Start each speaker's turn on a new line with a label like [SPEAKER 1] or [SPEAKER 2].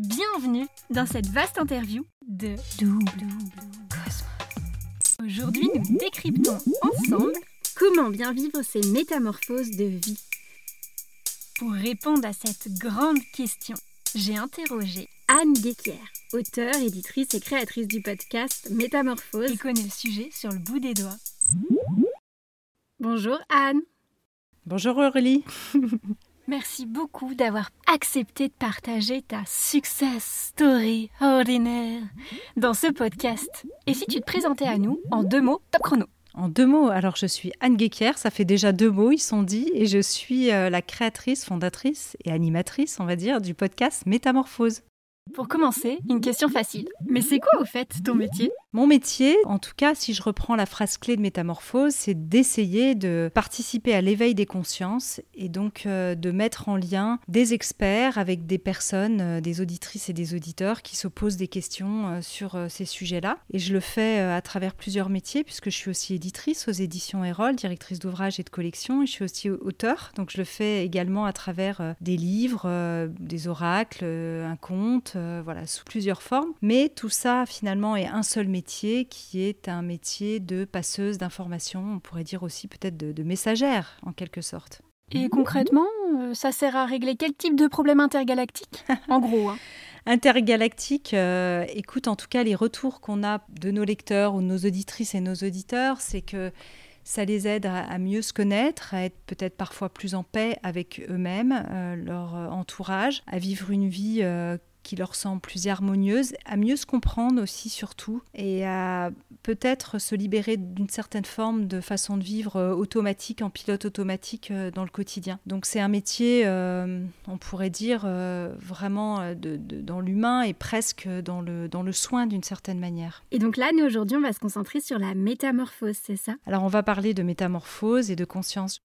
[SPEAKER 1] Bienvenue dans cette vaste interview de Double Cosmos. Aujourd'hui, nous décryptons ensemble comment bien vivre ces métamorphoses de vie. Pour répondre à cette grande question, j'ai interrogé Anne Guéquière, auteure, éditrice et créatrice du podcast Métamorphose, et connaît le sujet sur le bout des doigts. Bonjour Anne.
[SPEAKER 2] Bonjour Aurélie.
[SPEAKER 1] Merci beaucoup d'avoir accepté de partager ta success story ordinaire dans ce podcast. Et si tu te présentais à nous en deux mots, top chrono.
[SPEAKER 2] En deux mots, alors je suis Anne Guéquer, ça fait déjà deux mots, ils sont dits, et je suis euh, la créatrice, fondatrice et animatrice, on va dire, du podcast Métamorphose.
[SPEAKER 1] Pour commencer, une question facile. Mais c'est quoi au fait ton métier?
[SPEAKER 2] Mon métier, en tout cas si je reprends la phrase clé de Métamorphose, c'est d'essayer de participer à l'éveil des consciences et donc euh, de mettre en lien des experts avec des personnes, euh, des auditrices et des auditeurs qui se posent des questions euh, sur ces sujets-là. Et je le fais à travers plusieurs métiers puisque je suis aussi éditrice aux éditions Erol, directrice d'ouvrage et de collection et je suis aussi auteur. Donc je le fais également à travers des livres, des oracles, un conte euh, voilà, sous plusieurs formes. Mais tout ça, finalement, est un seul métier qui est un métier de passeuse d'informations, on pourrait dire aussi peut-être de, messagère, en quelque sorte.
[SPEAKER 1] Et concrètement, euh, ça sert à régler quel type de problème intergalactique En gros. Hein.
[SPEAKER 2] Intergalactique, euh, écoute, en tout cas, les retours qu'on a de nos lecteurs ou de nos auditrices et nos auditeurs, c'est que ça les aide à, mieux se connaître, à être peut-être parfois plus en paix avec eux-mêmes, leur entourage, à vivre une vie qui leur semble plus harmonieuse, à mieux se comprendre aussi surtout, et à peut-être se libérer d'une certaine forme de façon de vivre euh, automatique, en pilote automatique euh, dans le quotidien. Donc c'est un métier, euh, on pourrait dire, vraiment dans l'humain et presque dans le, dans le soin d'une certaine manière.
[SPEAKER 1] Et donc là, nous aujourd'hui, on va se concentrer sur la métamorphose, c'est ça?
[SPEAKER 2] Alors on va parler de métamorphose et de conscience.